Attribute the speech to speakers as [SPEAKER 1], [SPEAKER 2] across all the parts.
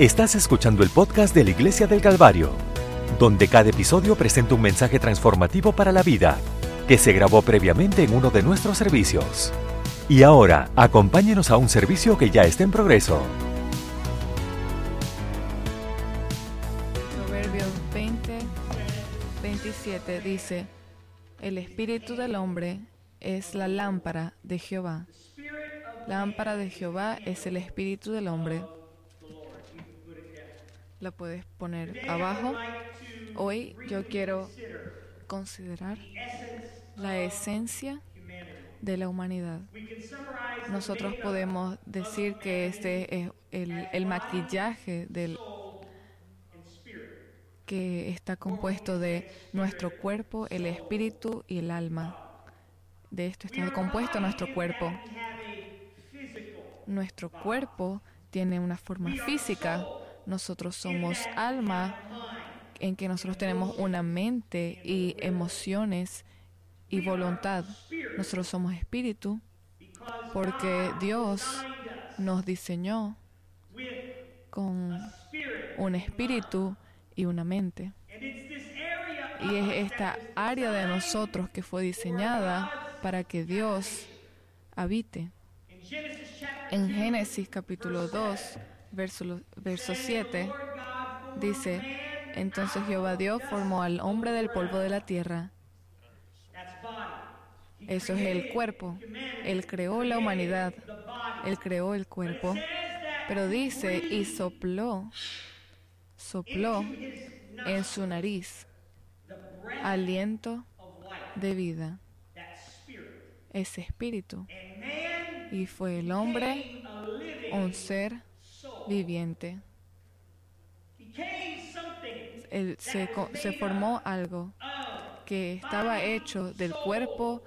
[SPEAKER 1] Estás escuchando el podcast de la Iglesia del Calvario, donde cada episodio presenta un mensaje transformativo para la vida que se grabó previamente en uno de nuestros servicios. Y ahora, acompáñenos a un servicio que ya está en progreso.
[SPEAKER 2] Proverbios 20, 27 dice, el espíritu del hombre es la lámpara de Jehová. Lámpara de Jehová es el espíritu del hombre. La puedes poner abajo. Hoy yo quiero considerar la esencia de la humanidad. Nosotros podemos decir que este es el, maquillaje del que está compuesto de nuestro cuerpo, el espíritu y el alma. De esto está compuesto nuestro cuerpo. Nuestro cuerpo tiene una forma física. Nosotros somos alma en que nosotros tenemos una mente y emociones y voluntad. Nosotros somos espíritu porque Dios nos diseñó con un espíritu y una mente. Y es esta área de nosotros que fue diseñada para que Dios habite. En Génesis capítulo 2, verso, verso 7, dice, entonces Jehová Dios formó al hombre del polvo de la tierra. Eso es el cuerpo. Él creó la humanidad. Él creó el cuerpo. Pero dice, y sopló, sopló en su nariz aliento de vida. Ese espíritu. Y fue el hombre un ser viviente. Se, formó algo que estaba hecho del cuerpo,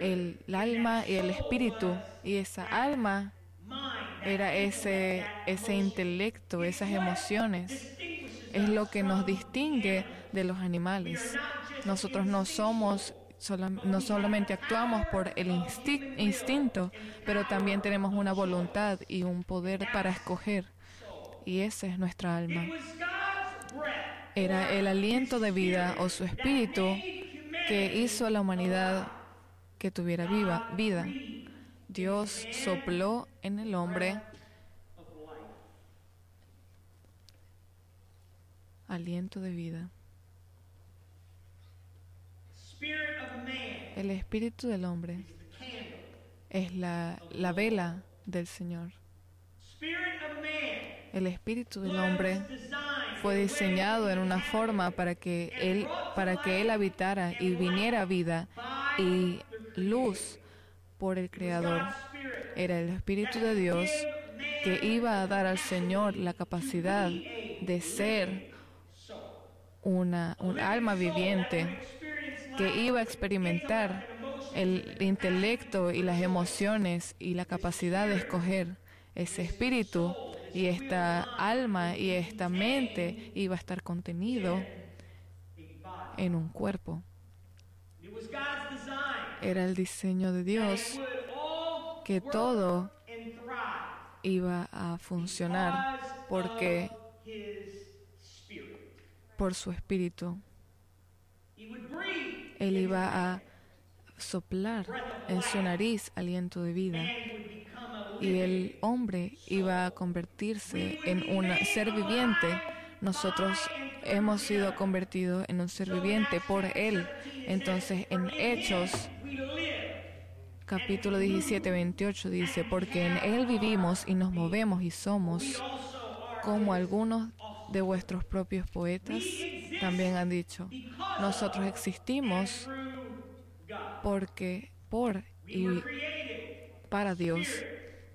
[SPEAKER 2] el, alma y el espíritu. Y esa alma era ese, ese intelecto, esas emociones. Es lo que nos distingue de los animales. Nosotros no somos, no solamente actuamos por el instinto, pero también tenemos una voluntad y un poder para escoger. Y esa es nuestra alma. Era el aliento de vida o su espíritu que hizo a la humanidad que tuviera viva, vida. Dios sopló en el hombre aliento de vida. El espíritu del hombre es la, la vela del Señor. El espíritu del hombre fue diseñado en una forma para que él para que él habitara y viniera vida y luz por el creador. Era el espíritu de Dios que iba a dar al Señor la capacidad de ser una un alma viviente que iba a experimentar el intelecto y las emociones y la capacidad de escoger ese espíritu y esta alma y esta mente iba a estar contenido en un cuerpo. Era el diseño de Dios que todo iba a funcionar porque por su espíritu. Él iba a soplar en su nariz aliento de vida y el hombre iba a convertirse en un ser viviente. Nosotros hemos sido convertidos en un ser viviente por Él. Entonces en Hechos capítulo 17, 28 dice, porque en Él vivimos y nos movemos y somos como algunos de vuestros propios poetas también han dicho, nosotros existimos porque por y para Dios.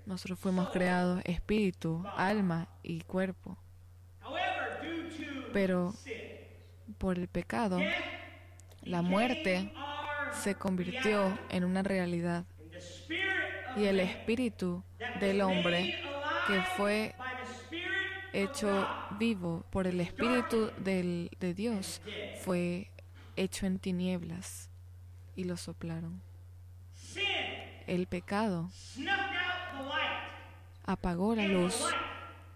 [SPEAKER 2] Nosotros fuimos creados espíritu, alma y cuerpo. Pero por el pecado, la muerte se convirtió en una realidad. Y el espíritu del hombre que fue hecho vivo por el espíritu del, de Dios fue hecho en tinieblas y lo soplaron. El pecado apagó la luz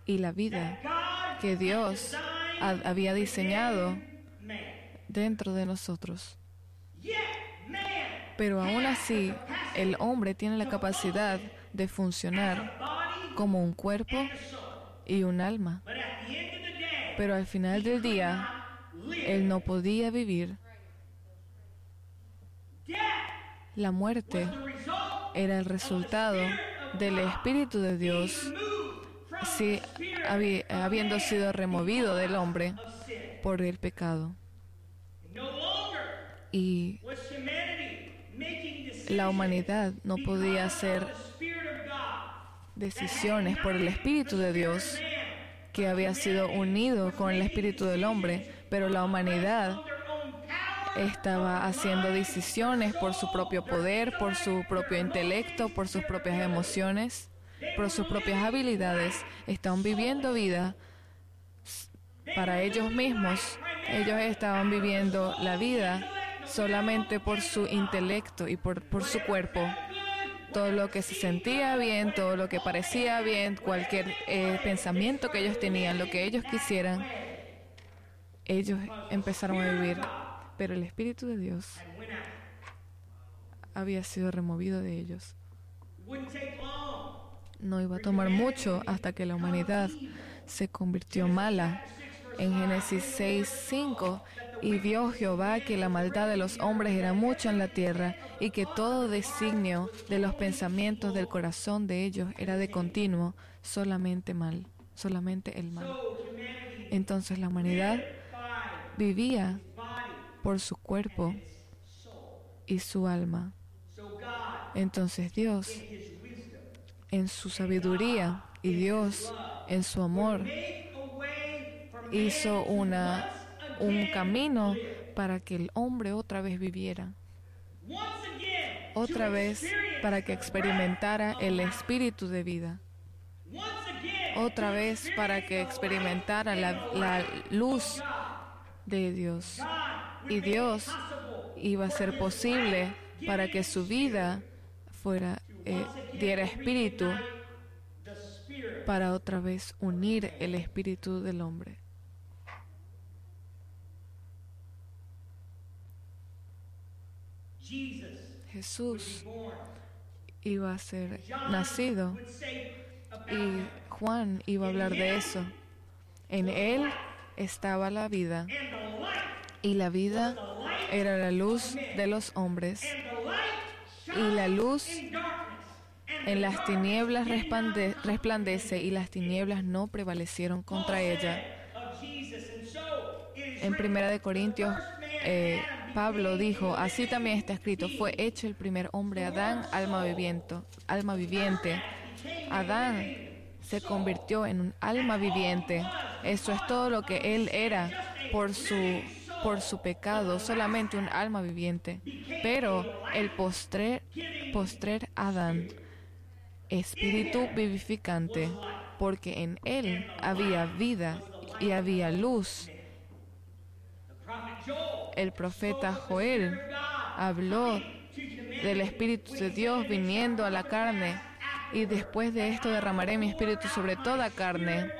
[SPEAKER 2] y la vida que Dios había diseñado dentro de nosotros. Pero aún así, el hombre tiene la capacidad de funcionar como un cuerpo y un alma. Pero al final del día, él no podía vivir. La muerte era el resultado del Espíritu de Dios si, habiendo sido removido del hombre por el pecado. Y la humanidad no podía hacer decisiones por el Espíritu de Dios que había sido unido con el Espíritu del hombre, pero la humanidad estaba haciendo decisiones por su propio poder, por su propio intelecto, por sus propias emociones, por sus propias habilidades. Estaban viviendo vida para ellos mismos. Ellos estaban viviendo la vida solamente por su intelecto y por, por su cuerpo. Todo lo que se sentía bien, todo lo que parecía bien, cualquier eh, pensamiento que ellos tenían, lo que ellos quisieran, ellos empezaron a vivir. Pero el Espíritu de Dios había sido removido de ellos. No iba a tomar mucho hasta que la humanidad se convirtió mala. En Génesis 6, 5 y vio Jehová que la maldad de los hombres era mucha en la tierra y que todo designio de los pensamientos del corazón de ellos era de continuo, solamente mal, solamente el mal. Entonces la humanidad vivía por su cuerpo y su alma. Entonces Dios, en su sabiduría y Dios, en su amor, hizo una un camino para que el hombre otra vez viviera. Otra vez para que experimentara el espíritu de vida. Otra vez para que experimentara la, luz de Dios. Y Dios iba a ser posible para que su vida fuera, eh, diera espíritu para otra vez unir el espíritu del hombre. Jesús iba a ser nacido y Juan iba a hablar de eso. En él estaba la vida y la vida era la luz de los hombres y la luz en las tinieblas resplandece y las tinieblas no prevalecieron contra ella. En Primera de Corintios eh, Pablo dijo, así también está escrito, fue hecho el primer hombre, Adán, alma viviente. Alma viviente. Adán se convirtió en un alma viviente. Eso es todo lo que él era por su, por su pecado, solamente un alma viviente. Pero el postrer, postrer Adán, espíritu vivificante, porque en él había vida y había luz el profeta Joel habló del Espíritu de Dios viniendo a la carne y después de esto derramaré mi Espíritu sobre toda carne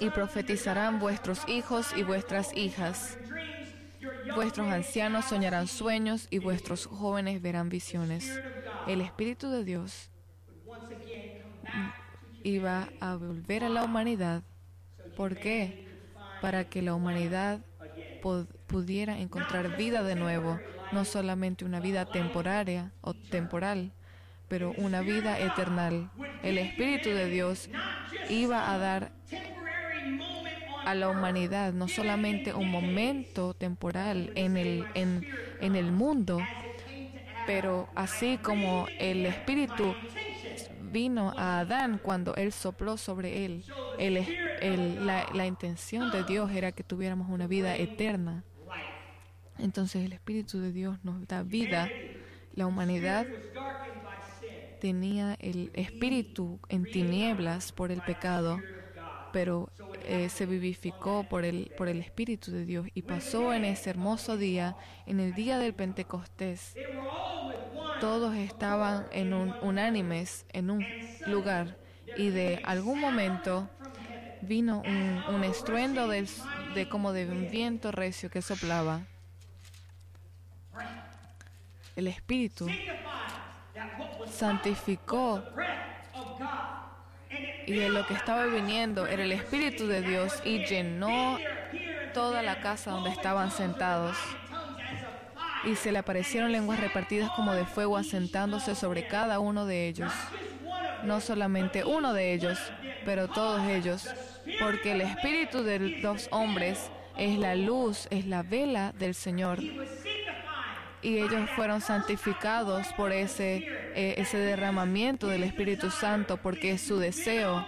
[SPEAKER 2] y profetizarán vuestros hijos y vuestras hijas. Vuestros ancianos soñarán sueños y vuestros jóvenes verán visiones. El Espíritu de Dios iba a volver a la humanidad. ¿Por qué? Para que la humanidad pudiera encontrar vida de nuevo, no solamente una vida temporaria o temporal, pero una vida eternal. El Espíritu de Dios iba a dar a la humanidad no solamente un momento temporal en el, en, en el mundo, pero así como el Espíritu vino a Adán cuando él sopló sobre él. la, la intención de Dios era que tuviéramos una vida eterna. Entonces el Espíritu de Dios nos da vida. La humanidad tenía el espíritu en tinieblas por el pecado, pero eh, se vivificó por el, por el Espíritu de Dios y pasó en ese hermoso día, en el día del Pentecostés todos estaban en un unánimes en un lugar Y de algún momento vino un, un estruendo del- de como de un viento recio que soplaba. El Espíritu santificó y de lo que estaba viniendo era el Espíritu de Dios y llenó toda la casa donde estaban sentados. Y se le aparecieron lenguas repartidas como de fuego asentándose sobre cada uno de ellos. No solamente uno de ellos, pero todos ellos. Porque el espíritu de los hombres es la luz, es la vela del Señor. Y ellos fueron santificados por ese, eh, ese derramamiento del Espíritu Santo, porque es su deseo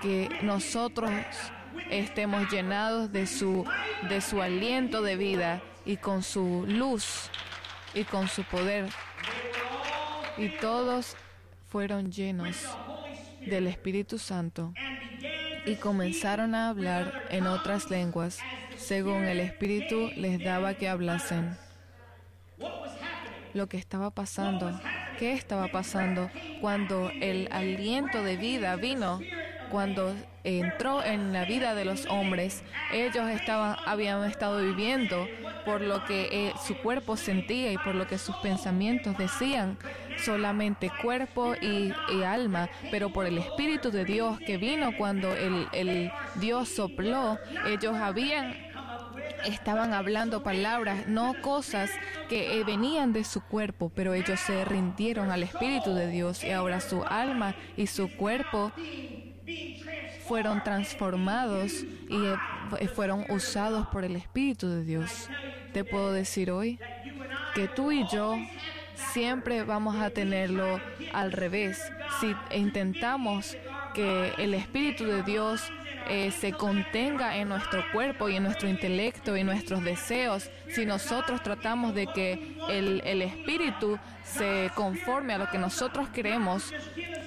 [SPEAKER 2] que nosotros estemos llenados de su, de su aliento de vida y con su luz y con su poder. Y todos fueron llenos del Espíritu Santo y comenzaron a hablar en otras lenguas, según el Espíritu les daba que hablasen. Lo que estaba pasando, ¿qué estaba pasando? Cuando el aliento de vida vino, cuando entró en la vida de los hombres, ellos estaban, habían estado viviendo por lo que eh, su cuerpo sentía y por lo que sus pensamientos decían, solamente cuerpo y, alma, pero por el Espíritu de Dios que vino cuando el, el Dios sopló, ellos habían estaban hablando palabras, no cosas que eh, venían de su cuerpo, pero ellos se rindieron al Espíritu de Dios y ahora su alma y su cuerpo fueron transformados y eh, fueron usados por el Espíritu de Dios. Te puedo decir hoy que tú y yo siempre vamos a tenerlo al revés. Si intentamos que el Espíritu de Dios eh, se contenga en nuestro cuerpo y en nuestro intelecto y nuestros deseos, si nosotros tratamos de que el, el Espíritu se conforme a lo que nosotros queremos,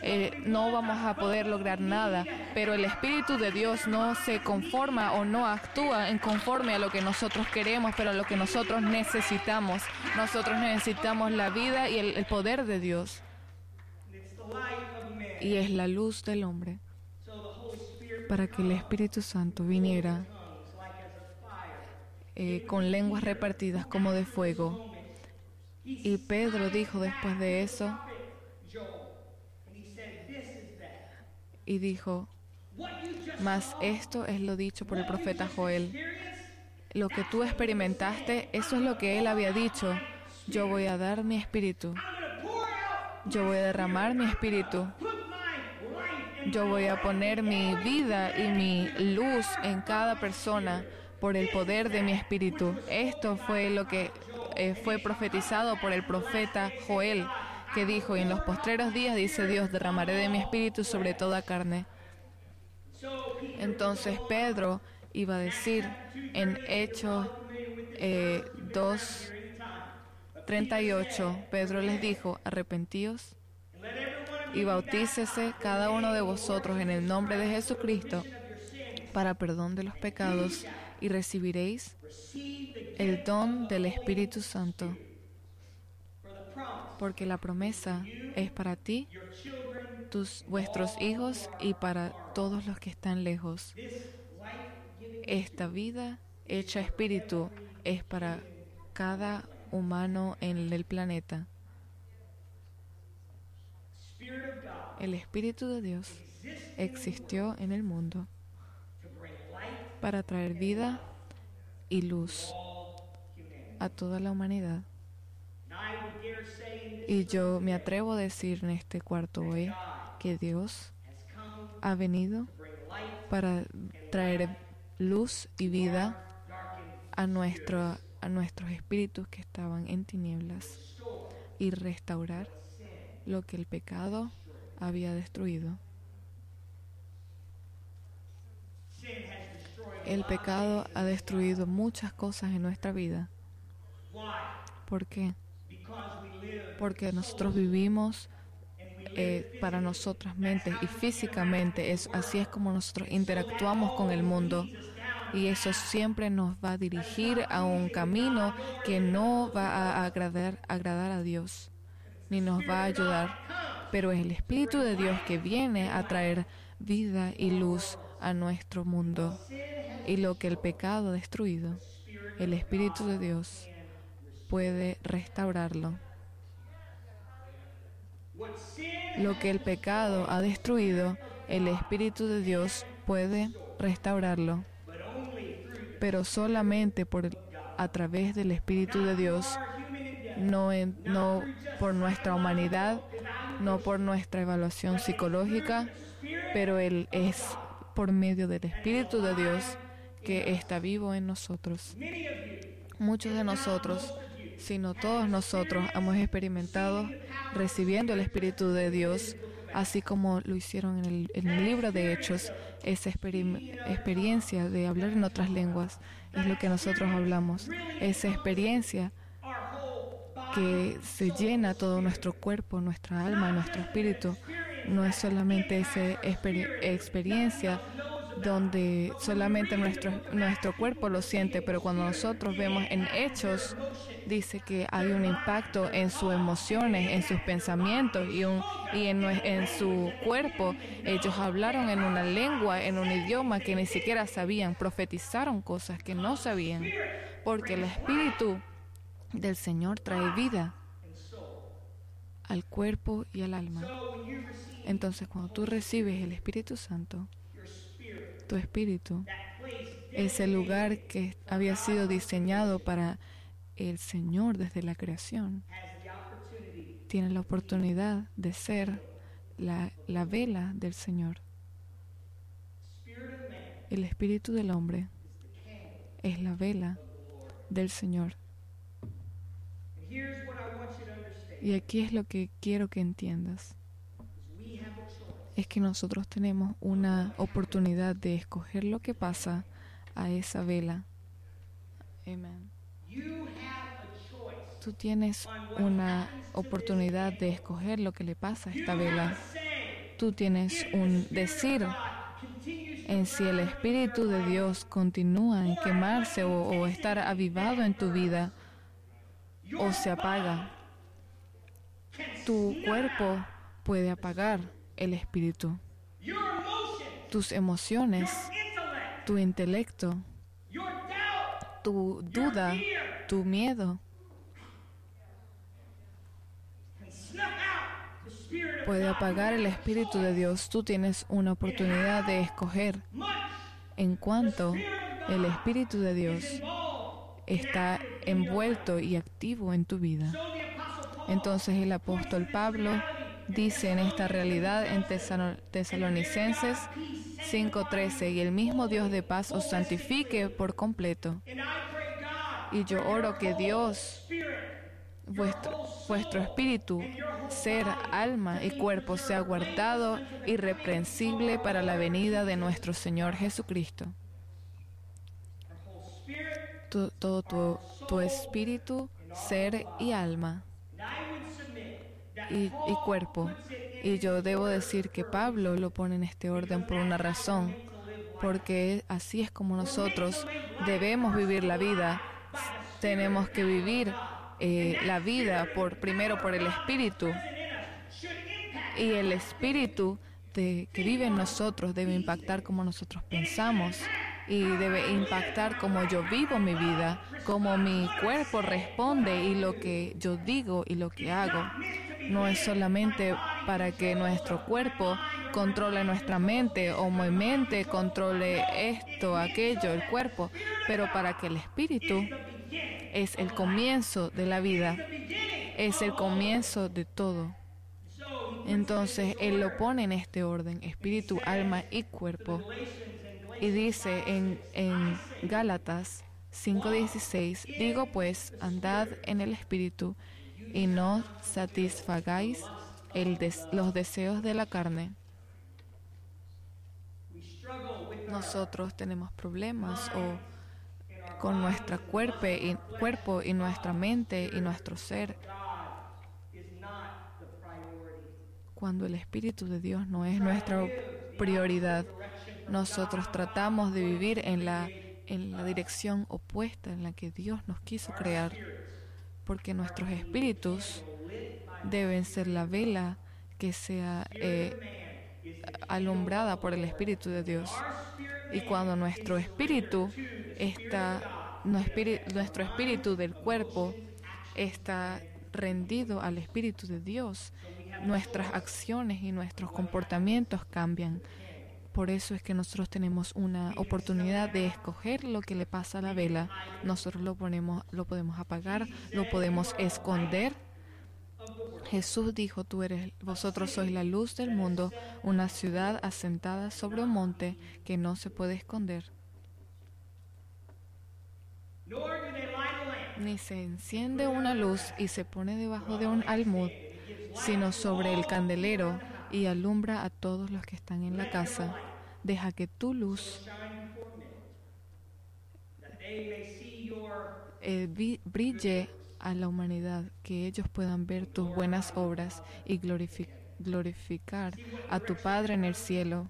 [SPEAKER 2] eh, no vamos a poder lograr nada. Pero el Espíritu de Dios no se conforma o no actúa en conforme a lo que nosotros queremos, pero a lo que nosotros necesitamos. Nosotros necesitamos la vida y el, el poder de Dios. Y es la luz del hombre para que el Espíritu Santo viniera eh, con lenguas repartidas como de fuego. Y Pedro dijo después de eso, y dijo, mas esto es lo dicho por el profeta Joel. Lo que tú experimentaste, eso es lo que él había dicho. Yo voy a dar mi espíritu. Yo voy a derramar mi espíritu. Yo voy a poner mi vida y mi luz en cada persona por el poder de mi espíritu. Esto fue lo que eh, fue profetizado por el profeta Joel, que dijo, en los postreros días, dice Dios, derramaré de mi espíritu sobre toda carne. Entonces Pedro iba a decir en Hechos eh, 2, 38, Pedro les dijo, arrepentíos y bautícese cada uno de vosotros en el nombre de Jesucristo para perdón de los pecados y recibiréis el don del Espíritu Santo. Porque la promesa es para ti, tus vuestros hijos y para todos los que están lejos. Esta vida hecha espíritu es para cada humano en el planeta. El Espíritu de Dios existió en el mundo para traer vida y luz a toda la humanidad. Y yo me atrevo a decir en este cuarto hoy que Dios ha venido para traer luz y vida a, a nuestros espíritus que estaban en tinieblas y restaurar lo que el pecado había destruido. El pecado ha destruido muchas cosas en nuestra vida. ¿Por qué? Porque nosotros vivimos eh, para nosotras mentes y físicamente. Es, así es como nosotros interactuamos con el mundo. Y eso siempre nos va a dirigir a un camino que no va a agradar, agradar a Dios, ni nos va a ayudar. Pero es el Espíritu de Dios que viene a traer vida y luz a nuestro mundo. Y lo que el pecado ha destruido, el Espíritu de Dios puede restaurarlo. Lo que el pecado ha destruido, el Espíritu de Dios puede restaurarlo. Pero solamente por, a través del Espíritu de Dios, no, no por nuestra humanidad, no por nuestra evaluación psicológica, pero Él es por medio del Espíritu de Dios que está vivo en nosotros. Muchos de nosotros, sino todos nosotros, hemos experimentado recibiendo el Espíritu de Dios, así como lo hicieron en el, libro de Hechos, esa experiencia de hablar en otras lenguas, es lo que nosotros hablamos, esa experiencia que se llena todo nuestro cuerpo, nuestra alma, nuestro espíritu. No es solamente esa experiencia donde solamente nuestro, nuestro cuerpo lo siente, pero cuando nosotros vemos en hechos, dice que hay un impacto en sus emociones, en sus pensamientos y, en su cuerpo. Ellos hablaron en una lengua, en un idioma que ni siquiera sabían, profetizaron cosas que no sabían, porque el Espíritu del Señor trae vida al cuerpo y al alma. Entonces, cuando tú recibes el Espíritu Santo, tu espíritu es el lugar que había sido diseñado para el Señor desde la creación. Tiene la oportunidad de ser la, la vela del Señor. El espíritu del hombre es la vela del Señor. Y aquí es lo que quiero que entiendas. Es que nosotros tenemos una oportunidad de escoger lo que pasa a esa vela. Amén. Tú tienes una oportunidad de escoger lo que le pasa a esta vela. Tú tienes un decir en si el Espíritu de Dios continúa en quemarse o, o estar avivado en tu vida o se apaga. Tu cuerpo puede apagar el espíritu. Tus emociones, tu intelecto, tu duda, tu miedo puede apagar el Espíritu de Dios. Tú tienes una oportunidad de escoger en cuanto el Espíritu de Dios está envuelto y activo en tu vida. Entonces el apóstol Pablo dice en esta realidad en Tesalonicenses 5:13, y el mismo Dios de paz os santifique por completo. Y yo oro que Dios, vuestro, espíritu, ser, alma y cuerpo sea guardado irreprensible para la venida de nuestro Señor Jesucristo todo tu, espíritu, ser y alma y, cuerpo. Y yo debo decir que Pablo lo pone en este orden por una razón, porque así es como nosotros debemos vivir la vida. Tenemos que vivir eh, la vida por primero por el espíritu y el espíritu que vive en nosotros debe impactar como nosotros pensamos y debe impactar como yo vivo mi vida, como mi cuerpo responde y lo que yo digo y lo que hago. No es solamente para que nuestro cuerpo controle nuestra mente o mi mente controle esto, aquello, el cuerpo, pero para que el espíritu es el comienzo de la vida, es el comienzo de todo. Entonces Él lo pone en este orden, espíritu, alma y cuerpo. Y dice en, en Gálatas 5:16, digo pues, andad en el Espíritu y no satisfagáis el los deseos de la carne. Nosotros tenemos problemas o con nuestra cuerpo y, cuerpo y nuestra mente y nuestro ser cuando el Espíritu de Dios no es nuestra prioridad nosotros tratamos de vivir en la, en la dirección opuesta en la que Dios nos quiso crear, porque nuestros espíritus deben ser la vela que sea alumbrada por el Espíritu de Dios. Y cuando nuestro espíritu está, nuestro espíritu del cuerpo está rendido al Espíritu de Dios, nuestras acciones y nuestros comportamientos cambian. Por eso es que nosotros tenemos una oportunidad de escoger lo que le pasa a la vela. Nosotros lo ponemos, lo podemos apagar, lo podemos esconder. Jesús dijo, tú eres, vosotros sois la luz del mundo, una ciudad asentada sobre un monte que no se puede esconder. Ni se enciende una luz y se pone debajo de un almud, sino sobre el candelero y alumbra a todos los que están en la casa. Deja que tu luz eh, brille a la humanidad, que ellos puedan ver tus buenas obras y glorificar a tu Padre en el cielo.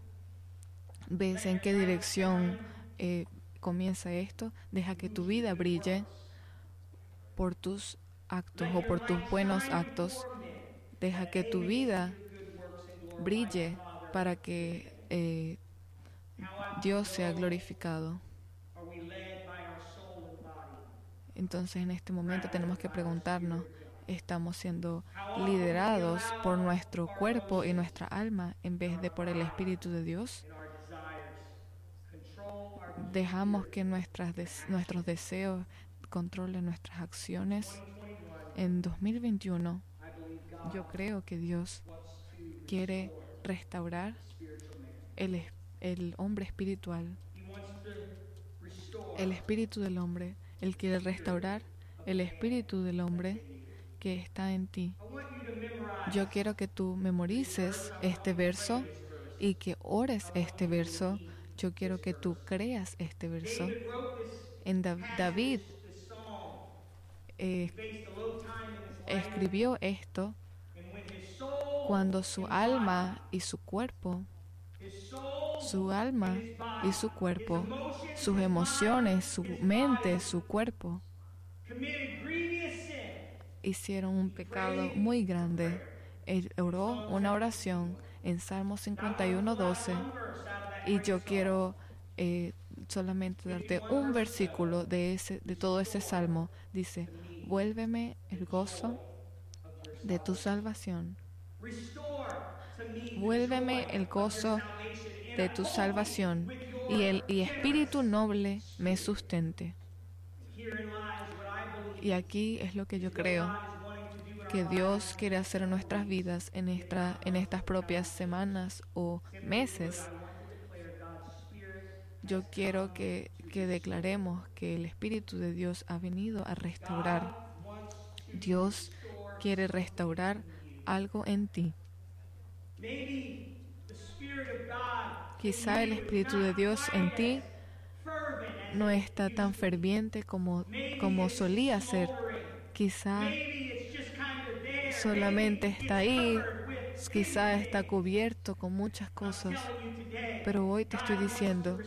[SPEAKER 2] ¿Ves en qué dirección eh, comienza esto? Deja que tu vida brille por tus actos o por tus buenos actos. Deja que tu vida brille para que eh, Dios sea glorificado. Entonces en este momento tenemos que preguntarnos, ¿estamos siendo liderados por nuestro cuerpo y nuestra alma en vez de por el Espíritu de Dios? ¿Dejamos que nuestras nuestros deseos controlen nuestras acciones? En 2021 yo creo que Dios quiere restaurar el, el hombre espiritual, el espíritu del hombre. Él quiere restaurar el espíritu del hombre que está en ti. Yo quiero que tú memorices este verso y que ores este verso. Yo quiero que tú creas este verso. En David eh, escribió esto cuando su alma y su cuerpo, su alma y su cuerpo, sus emociones, su mente, su cuerpo, hicieron un pecado muy grande. Él oró una oración en Salmo 51, 12 y yo quiero eh, solamente darte un versículo de, ese, de todo ese salmo. Dice, vuélveme el gozo de tu salvación. Vuélveme el gozo de tu salvación y el y espíritu noble me sustente. Y aquí es lo que yo creo que Dios quiere hacer en nuestras vidas en, esta, en estas propias semanas o meses. Yo quiero que, que declaremos que el Espíritu de Dios ha venido a restaurar. Dios quiere restaurar algo en ti. Quizá el Espíritu de Dios en ti no está tan ferviente como, como solía ser. Quizá solamente está ahí, quizá está cubierto con muchas cosas. Pero hoy te estoy diciendo,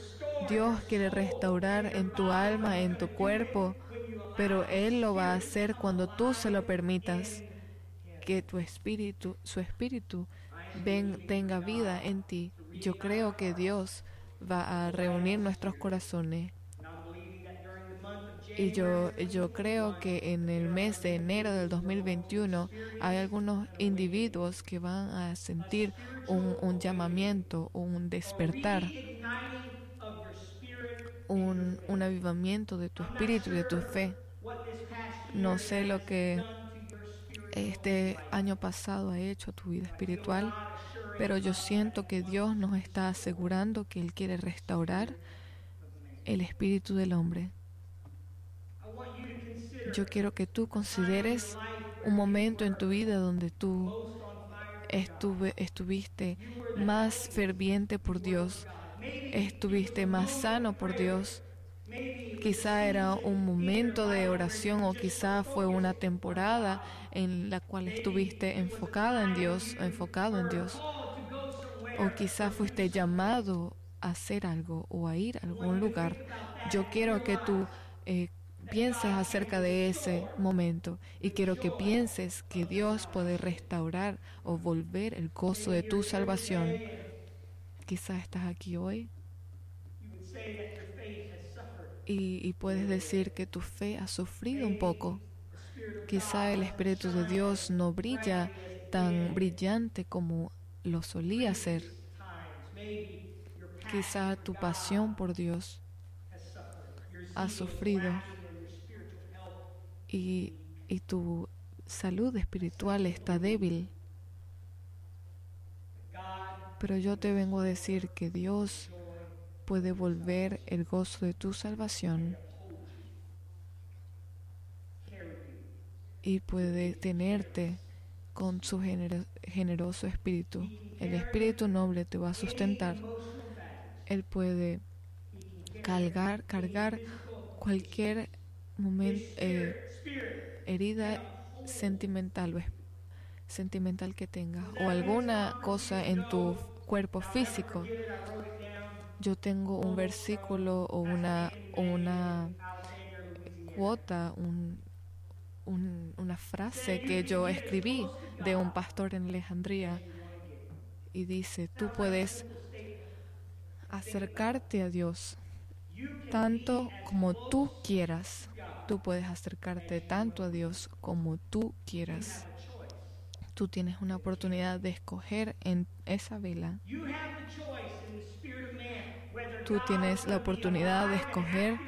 [SPEAKER 2] Dios quiere restaurar en tu alma, en tu cuerpo, pero Él lo va a hacer cuando tú se lo permitas que tu espíritu, su espíritu, tenga vida en ti. Yo creo que Dios va a reunir nuestros corazones. Y yo, yo creo que en el mes de enero del 2021 hay algunos individuos que van a sentir un, un llamamiento, un despertar, un, un avivamiento de tu espíritu y de tu fe. No sé lo que este año pasado ha hecho tu vida espiritual, pero yo siento que Dios nos está asegurando que Él quiere restaurar el espíritu del hombre. Yo quiero que tú consideres un momento en tu vida donde tú estuve, estuviste más ferviente por Dios, estuviste más sano por Dios, Quizá era un momento de oración o quizá fue una temporada en la cual estuviste enfocada en Dios, enfocado en Dios. O quizá fuiste llamado a hacer algo o a ir a algún lugar. Yo quiero que tú eh, pienses acerca de ese momento y quiero que pienses que Dios puede restaurar o volver el gozo de tu salvación. Quizás estás aquí hoy y, puedes decir que tu fe ha sufrido un poco. Quizá el Espíritu de Dios no brilla tan brillante como lo solía ser. Quizá tu pasión por Dios ha sufrido y, y tu salud espiritual está débil. Pero yo te vengo a decir que Dios puede volver el gozo de tu salvación y puede tenerte con su generoso espíritu. El espíritu noble te va a sustentar. Él puede cargar, cargar cualquier momento, eh, herida sentimental sentimental que tengas o alguna cosa en tu cuerpo físico. Yo tengo un versículo o una, una cuota, un, una frase que yo escribí de un pastor en Alejandría y dice, tú puedes acercarte a Dios tanto como tú quieras. Tú puedes acercarte tanto a Dios como tú quieras. Tú tienes una oportunidad de escoger en esa vela. Tú tienes la oportunidad de escoger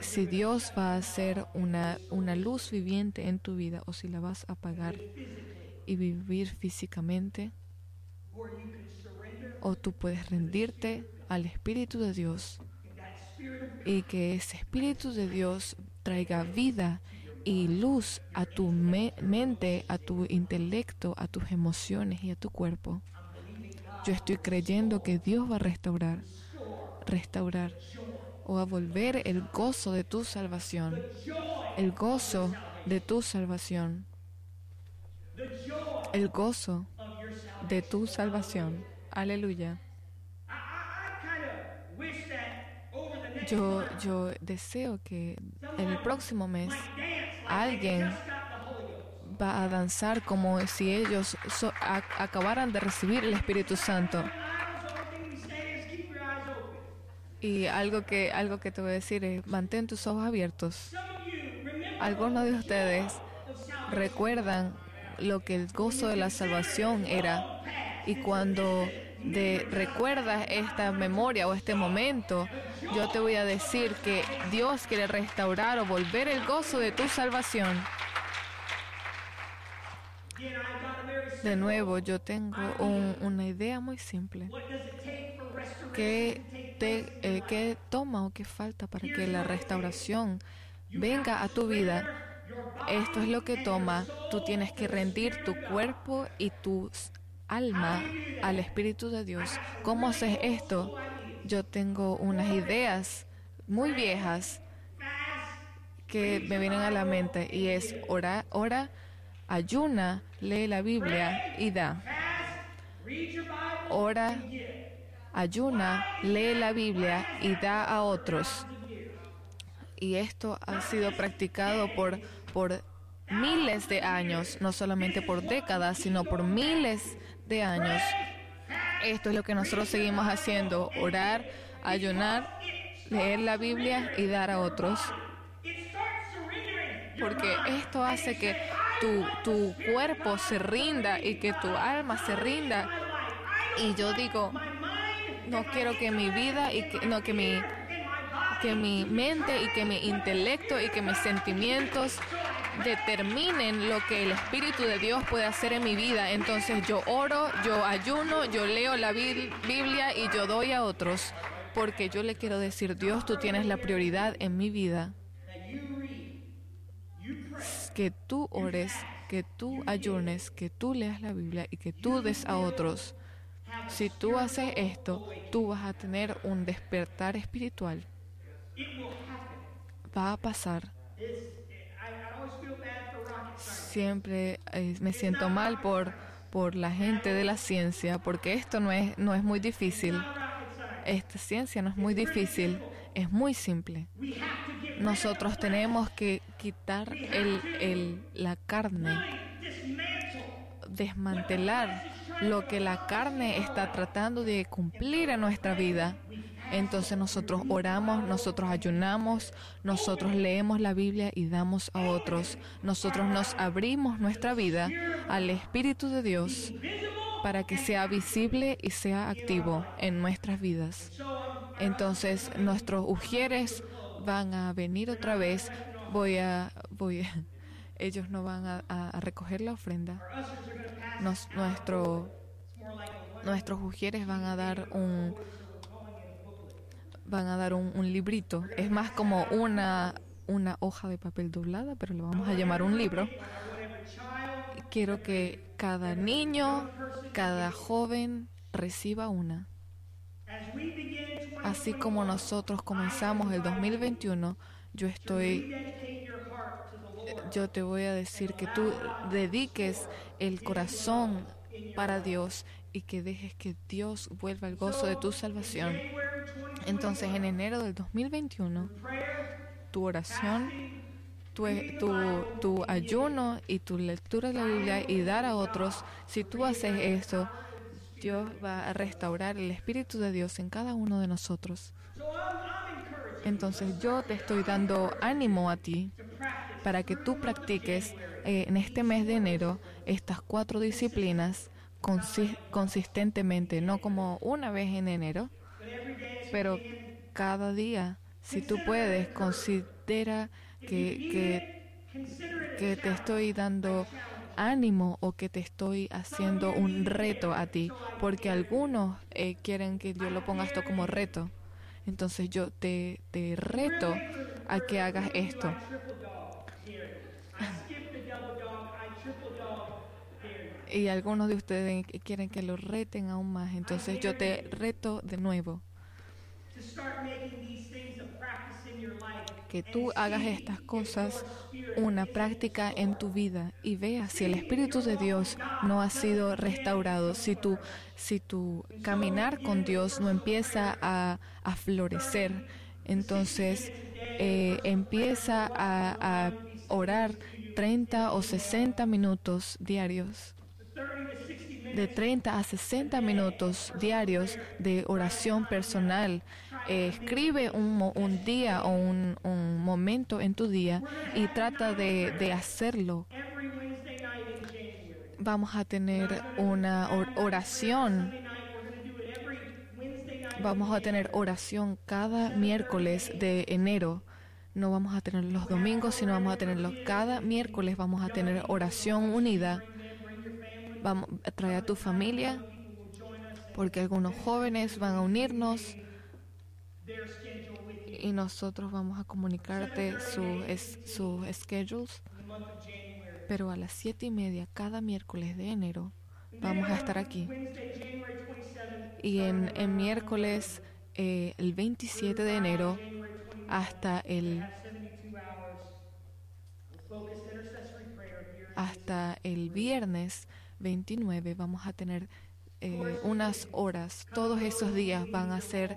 [SPEAKER 2] si Dios va a ser una, una luz viviente en tu vida o si la vas a apagar y vivir físicamente. O tú puedes rendirte al Espíritu de Dios y que ese Espíritu de Dios traiga vida y luz a tu mente, a tu intelecto, a tus emociones y a tu cuerpo. Yo estoy creyendo que Dios va a restaurar, restaurar o a volver el gozo de tu salvación, el gozo de tu salvación, el gozo de tu salvación. Aleluya. Yo, yo deseo que el próximo mes alguien va a danzar como si ellos acabaran de recibir el Espíritu Santo. Y algo que, algo que te voy a decir es, mantén tus ojos abiertos. Algunos de ustedes recuerdan lo que el gozo de la salvación era. Y cuando de, recuerdas esta memoria o este momento, yo te voy a decir que Dios quiere restaurar o volver el gozo de tu salvación. De nuevo, yo tengo una idea muy simple. ¿Qué, eh, toma o qué falta para que la restauración venga a tu vida? Esto es lo que toma. Tú tienes que rendir tu cuerpo y tu alma al Espíritu de Dios. ¿Cómo haces esto? Yo tengo unas ideas muy viejas que me vienen a la mente y es ora, ora, ayuna, lee la Biblia y da. Ora, ayuna, lee la Biblia y da a otros. Y esto ha sido practicado por, por miles de años, no solamente por décadas, sino por miles de años. Esto es lo que nosotros seguimos haciendo, orar, ayunar, leer la Biblia y dar a otros. Porque esto hace que tu, tu cuerpo se rinda y que tu alma se rinda. Y yo digo, no quiero que mi vida y que, no que mi que mi mente y que mi intelecto y que mis sentimientos determinen lo que el Espíritu de Dios puede hacer en mi vida. Entonces yo oro, yo ayuno, yo leo la Biblia y yo doy a otros. Porque yo le quiero decir, Dios, tú tienes la prioridad en mi vida. Que tú ores, que tú ayunes, que tú leas la Biblia y que tú des a otros. Si tú haces esto, tú vas a tener un despertar espiritual. Va a pasar. Siempre eh, me siento mal por, por la gente de la ciencia, porque esto no es, no es muy difícil. Esta ciencia no es muy difícil, es muy simple. nosotros tenemos que quitar el, el, la carne, desmantelar lo que la carne está tratando de cumplir en nuestra vida. Entonces nosotros oramos, nosotros ayunamos, nosotros leemos la Biblia y damos a otros. Nosotros nos abrimos nuestra vida al Espíritu de Dios para que sea visible y sea activo en nuestras vidas. Entonces nuestros ujieres van a venir otra vez. Voy a, voy ellos no van a, recoger la ofrenda. nuestro, nuestros ujieres van a dar un van a dar un, librito. Es más como una, una hoja de papel doblada, pero lo vamos a llamar un libro. Quiero que cada niño, cada joven reciba una. Así como nosotros comenzamos el 2021, yo estoy yo te voy a decir que tú dediques el corazón para Dios y que dejes que Dios vuelva al gozo de tu salvación. Entonces, en enero del 2021, tu oración, tu, tu, ayuno y tu lectura de la Biblia y dar a otros, si tú haces esto, Dios va a restaurar el Espíritu de Dios en cada uno de nosotros. Entonces yo te estoy dando ánimo a ti para que tú practiques eh, en este mes de enero estas cuatro disciplinas consistentemente, no como una vez en enero, pero cada día, si tú puedes, considera que, te estoy dando ánimo o que te estoy haciendo un reto a ti, porque algunos eh, quieren que yo lo ponga esto como reto. Entonces yo te, te reto a que hagas esto. Y algunos de ustedes quieren que lo reten aún más. Entonces yo te reto de nuevo que tú hagas estas cosas una práctica en tu vida y veas si el Espíritu de Dios no ha sido restaurado, si tu, si tu caminar con Dios no empieza a, florecer, entonces eh, empieza a, a orar 30 o 60 minutos diarios de 30 a 60 minutos diarios de oración personal. escribe un, un, día o un, un, momento en tu día y trata de, de hacerlo. Vamos a tener una oración. Vamos a tener oración cada miércoles de enero. No vamos a tener los domingos, sino vamos a tenerlo cada miércoles. Vamos a tener oración unida Vamos, trae a tu familia, porque algunos jóvenes van a unirnos y nosotros vamos a comunicarte sus su schedules. Pero a las siete y media cada miércoles de enero vamos a estar aquí. Y en, en miércoles, eh, el 27 de enero, hasta el hasta el viernes 29 vamos a tener eh, unas horas. Todos esos días van a ser,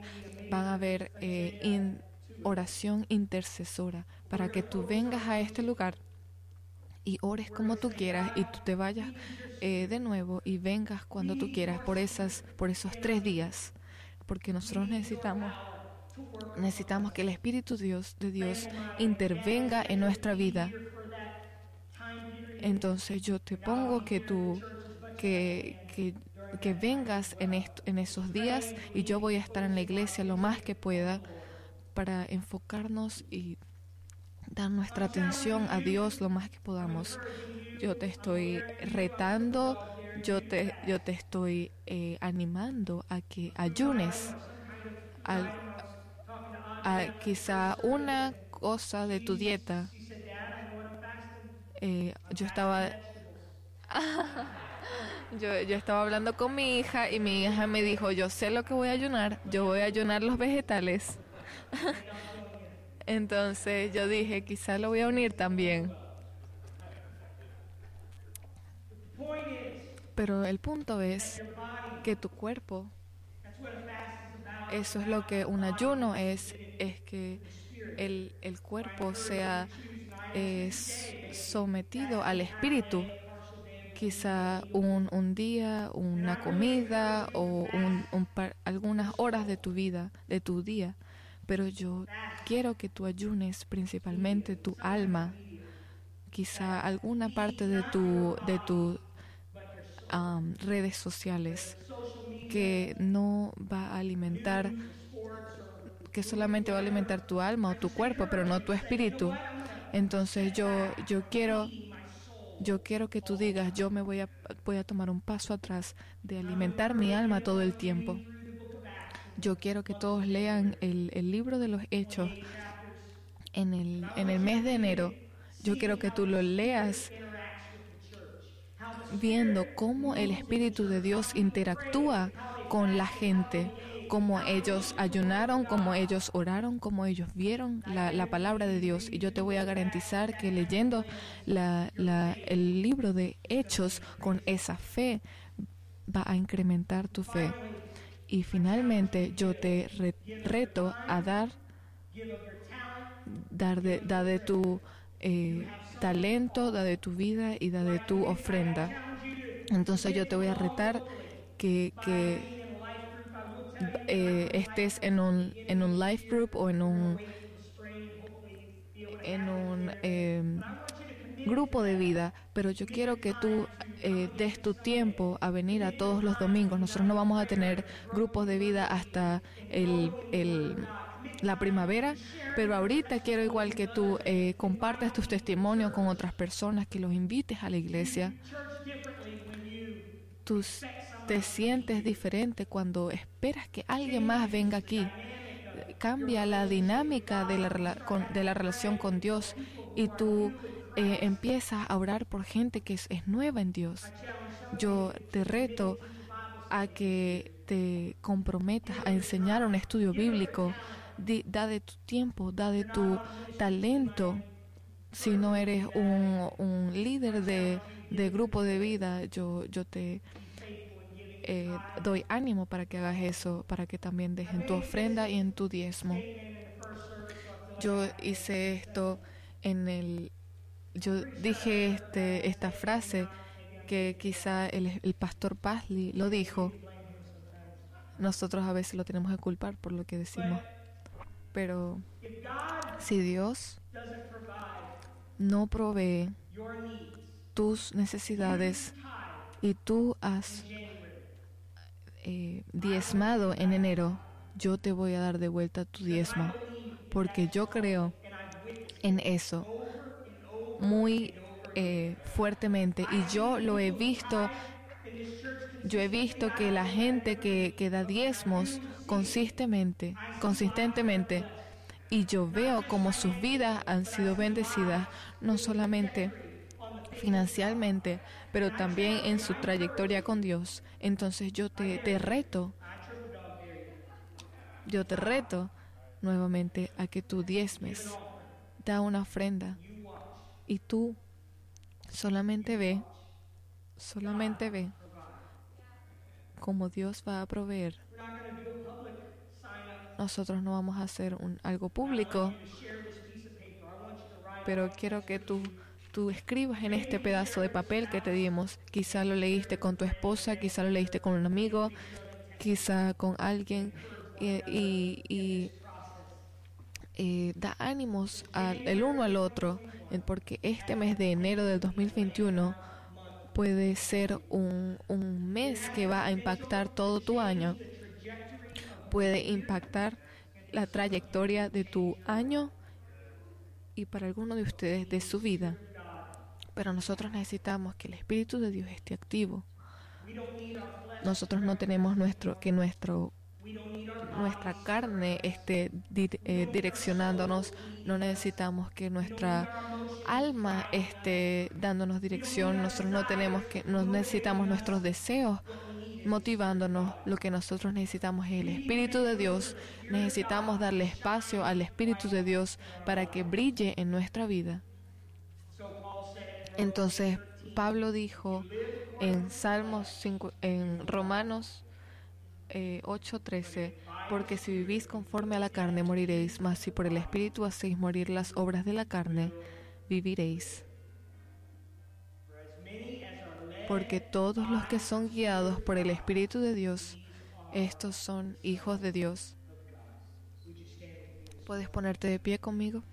[SPEAKER 2] van a haber eh, oración intercesora para que tú vengas a este lugar y ores como tú quieras y tú te vayas eh, de nuevo y vengas cuando tú quieras por esas, por esos tres días, porque nosotros necesitamos necesitamos que el Espíritu Dios de Dios intervenga en nuestra vida entonces yo te pongo que tú, que, que, vengas en, esto, en esos días y yo voy a estar en la iglesia lo más que pueda para enfocarnos y dar nuestra atención a Dios lo más que podamos. Yo te estoy retando, yo te, yo te estoy eh, animando a que ayunes, a quizá una cosa de tu dieta eh, yo estaba yo, estaba hablando con mi hija y mi hija me dijo, yo sé lo que voy a ayunar, yo voy a ayunar los vegetales. Entonces yo dije, quizá lo voy a unir también. Pero el punto es que tu cuerpo, eso es lo que un ayuno es, es que el, el cuerpo sea eh, sometido al espíritu. Quizá un, día, una comida o un, un algunas horas de tu vida, de tu día. Pero yo quiero que tú ayunes principalmente tu alma, quizá alguna parte de tu, de tu redes sociales que no va a alimentar, que solamente va a alimentar tu alma o tu cuerpo, pero no tu espíritu. Entonces yo, yo quiero, yo quiero que tú digas, yo me voy a, voy a tomar un paso atrás de alimentar mi alma todo el tiempo. Yo quiero que todos lean el, el libro de los hechos en el, en el mes de enero. Yo quiero que tú lo leas viendo cómo el Espíritu de Dios interactúa con la gente, cómo ellos ayunaron, cómo ellos oraron, cómo ellos vieron la, palabra de Dios. Y yo te voy a garantizar que leyendo el libro de Hechos con esa fe va a incrementar tu fe. Y finalmente yo te reto a dar, dar de, de tu eh, talento, da de tu vida y da de tu ofrenda. Entonces yo te voy a retar que eh, estés en un, en un life group o en un, en un em, grupo de vida, pero yo quiero que tú eh, des tu tiempo a venir a todos los domingos. Nosotros no vamos a tener grupos de vida hasta el, el la primavera, pero ahorita quiero igual que tú eh, compartas tus testimonios con otras personas, que los invites a la iglesia. Tú te sientes diferente cuando esperas que alguien más venga aquí. Cambia la dinámica de la, de la relación con Dios y tú eh, empiezas a orar por gente que es, nueva en Dios. Yo te reto a que te comprometas a enseñar un estudio bíblico da de tu tiempo, da de tu talento. Si no eres un, un líder de, de, grupo de vida, yo, yo te eh, doy ánimo para que hagas eso, para que también dejen tu ofrenda y en tu diezmo. Yo hice esto en el... Yo dije este, esta frase que quizá el, el pastor Pazli lo dijo. Nosotros a veces lo tenemos que culpar por lo que decimos. Pero si Dios no provee tus necesidades y tú has eh, diezmado en enero, yo te voy a dar de vuelta tu diezmo, porque yo creo en eso muy eh, fuertemente y yo lo he visto yo he visto que la gente que, que da diezmos consistentemente, consistentemente, y yo veo como sus vidas han sido bendecidas, no solamente financieramente, pero también en su trayectoria con Dios. Entonces yo te, te reto, yo te reto nuevamente a que tú diezmes, da una ofrenda y tú solamente ve, solamente ve como Dios va a proveer. Nosotros no vamos a hacer un, algo público, pero quiero que tú, tú escribas en este pedazo de papel que te dimos. Quizá lo leíste con tu esposa, quizá lo leíste con un amigo, quizá con alguien y, da ánimos al, el uno al otro, porque este mes de enero del 2021 puede ser un, un mes que va a impactar todo tu año. Puede impactar la trayectoria de tu año y para alguno de ustedes de su vida. Pero nosotros necesitamos que el Espíritu de Dios esté activo. Nosotros no tenemos nuestro que nuestro nuestra carne esté eh, direccionándonos, no necesitamos que nuestra alma esté dándonos dirección, nosotros no tenemos que, no necesitamos nuestros deseos motivándonos, lo que nosotros necesitamos es el Espíritu de Dios, necesitamos darle espacio al Espíritu de Dios para que brille en nuestra vida. Entonces, Pablo dijo en Salmos 5, en Romanos 8:13, Porque si vivís conforme a la carne, moriréis, mas si por el Espíritu hacéis morir las obras de la carne, viviréis. Porque todos los que son guiados por el Espíritu de Dios, estos son hijos de Dios. ¿Puedes ponerte de pie conmigo?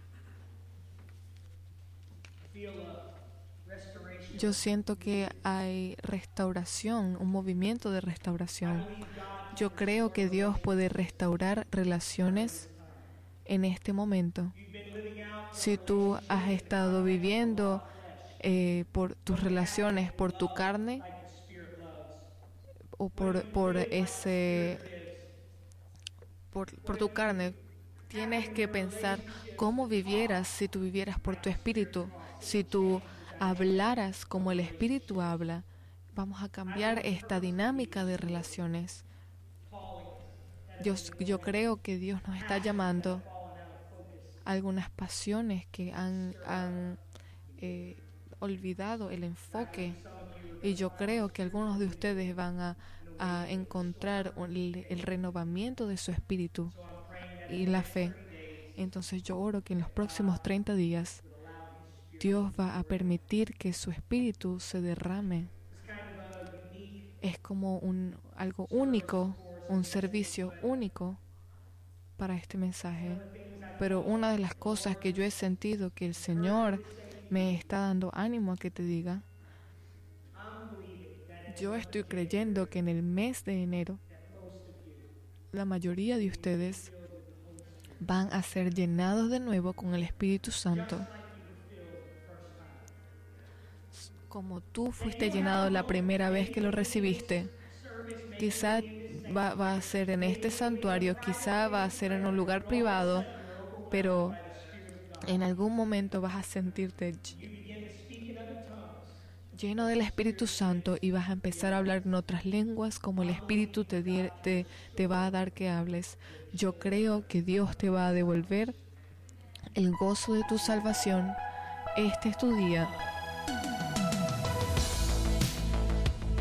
[SPEAKER 2] Yo siento que hay restauración, un movimiento de restauración. Yo creo que Dios puede restaurar relaciones en este momento. Si tú has estado viviendo eh, por tus relaciones, por tu carne, o por, por ese, por, por tu carne, tienes que pensar cómo vivieras si tú vivieras por tu espíritu, si tú hablaras como el espíritu habla. Vamos a cambiar esta dinámica de relaciones. Yo, yo creo que Dios nos está llamando algunas pasiones que han, han eh, olvidado el enfoque y yo creo que algunos de ustedes van a, a encontrar el, el, renovamiento de su espíritu y la fe. Entonces yo oro que en los próximos 30 días Dios va a permitir que su espíritu se derrame. Es como un, algo único, un servicio único para este mensaje. Pero una de las cosas que yo he sentido que el Señor me está dando ánimo a que te diga, yo estoy creyendo que en el mes de enero la mayoría de ustedes van a ser llenados de nuevo con el Espíritu Santo. Como tú fuiste llenado la primera vez que lo recibiste, quizá va, a ser en este santuario, quizá va a ser en un lugar privado, pero en algún momento vas a sentirte lleno del Espíritu Santo y vas a empezar a hablar en otras lenguas como el Espíritu te, te, te va a dar que hables. Yo creo que Dios te va a devolver el gozo de tu salvación. Este es tu día.